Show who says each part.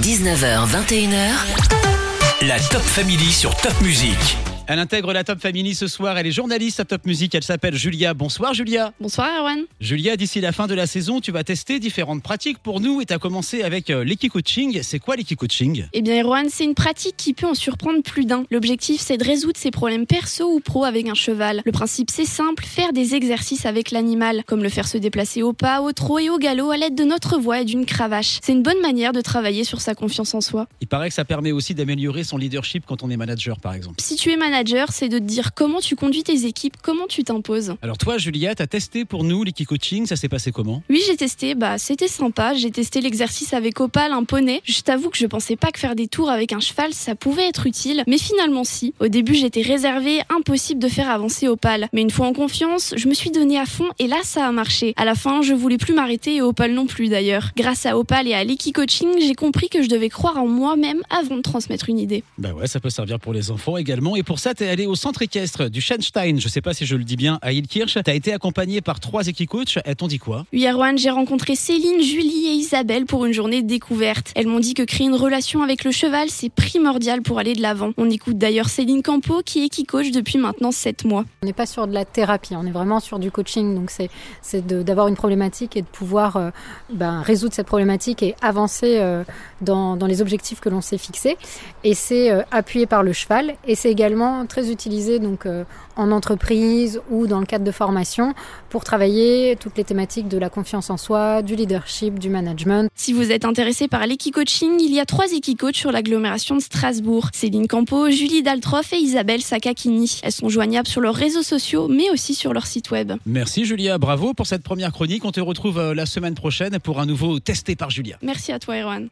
Speaker 1: 19h, 21h.
Speaker 2: La Top Family sur Top Music.
Speaker 3: Elle intègre la Top Family ce soir. Elle est journaliste à Top Music. Elle s'appelle Julia. Bonsoir Julia.
Speaker 4: Bonsoir Erwan.
Speaker 3: Julia, d'ici la fin de la saison, tu vas tester différentes pratiques pour nous et tu as commencé avec euh, l'équi-coaching. C'est quoi l'équi-coaching
Speaker 4: Eh bien Erwan, c'est une pratique qui peut en surprendre plus d'un. L'objectif c'est de résoudre ses problèmes perso ou pro avec un cheval. Le principe c'est simple, faire des exercices avec l'animal, comme le faire se déplacer au pas, au trot et au galop à l'aide de notre voix et d'une cravache. C'est une bonne manière de travailler sur sa confiance en soi.
Speaker 3: Il paraît que ça permet aussi d'améliorer son leadership quand on est manager par exemple.
Speaker 4: Si tu es manager, c'est de te dire comment tu conduis tes équipes, comment tu t'imposes.
Speaker 3: Alors toi Julia, tu as testé pour nous l'équi-coaching. Ça s'est passé comment?
Speaker 4: Oui, j'ai testé, bah c'était sympa. J'ai testé l'exercice avec Opal, un poney. Je t'avoue que je pensais pas que faire des tours avec un cheval, ça pouvait être utile, mais finalement si. Au début, j'étais réservée, impossible de faire avancer Opal. Mais une fois en confiance, je me suis donnée à fond et là, ça a marché. À la fin, je voulais plus m'arrêter et Opal non plus d'ailleurs. Grâce à Opal et à l'équi-coaching, j'ai compris que je devais croire en moi-même avant de transmettre une idée.
Speaker 3: Bah ouais, ça peut servir pour les enfants également. Et pour ça, t'es allé au centre équestre du Schenstein. Je sais pas si je le dis bien, à Ilkirch. T'as été accompagné par trois équi-coachs. Elles t'ont dit quoi?
Speaker 4: Oui, Erwan, j'ai rencontré Céline, Julie et Isabelle pour une journée découverte. Elles m'ont dit que créer une relation avec le cheval, c'est primordial pour aller de l'avant. On écoute d'ailleurs Céline Campo, qui est équi-coach depuis maintenant 7 mois.
Speaker 5: On n'est pas sur de la thérapie, on est vraiment sur du coaching. Donc c'est c'est de- d'avoir une problématique et de pouvoir euh, ben, résoudre cette problématique et avancer euh, dans, dans les objectifs que l'on s'est fixés. Et c'est euh, appuyé par le cheval et c'est également très utilisé donc euh, en entreprise ou dans le cadre de formation pour travailler toutes les thématiques de la confiance en soi, du leadership, du management.
Speaker 4: Si vous êtes intéressé par l'équi-coaching, il y a trois équi-coachs sur l'agglomération de Strasbourg. Céline Campo, Julie Daltroff et Isabelle Sakakini. Elles sont joignables sur leurs réseaux sociaux, mais aussi sur leur site web.
Speaker 3: Merci Julia, bravo pour cette première chronique. On te retrouve euh, la semaine prochaine pour un nouveau testé par Julia.
Speaker 4: Merci à toi, Erwan.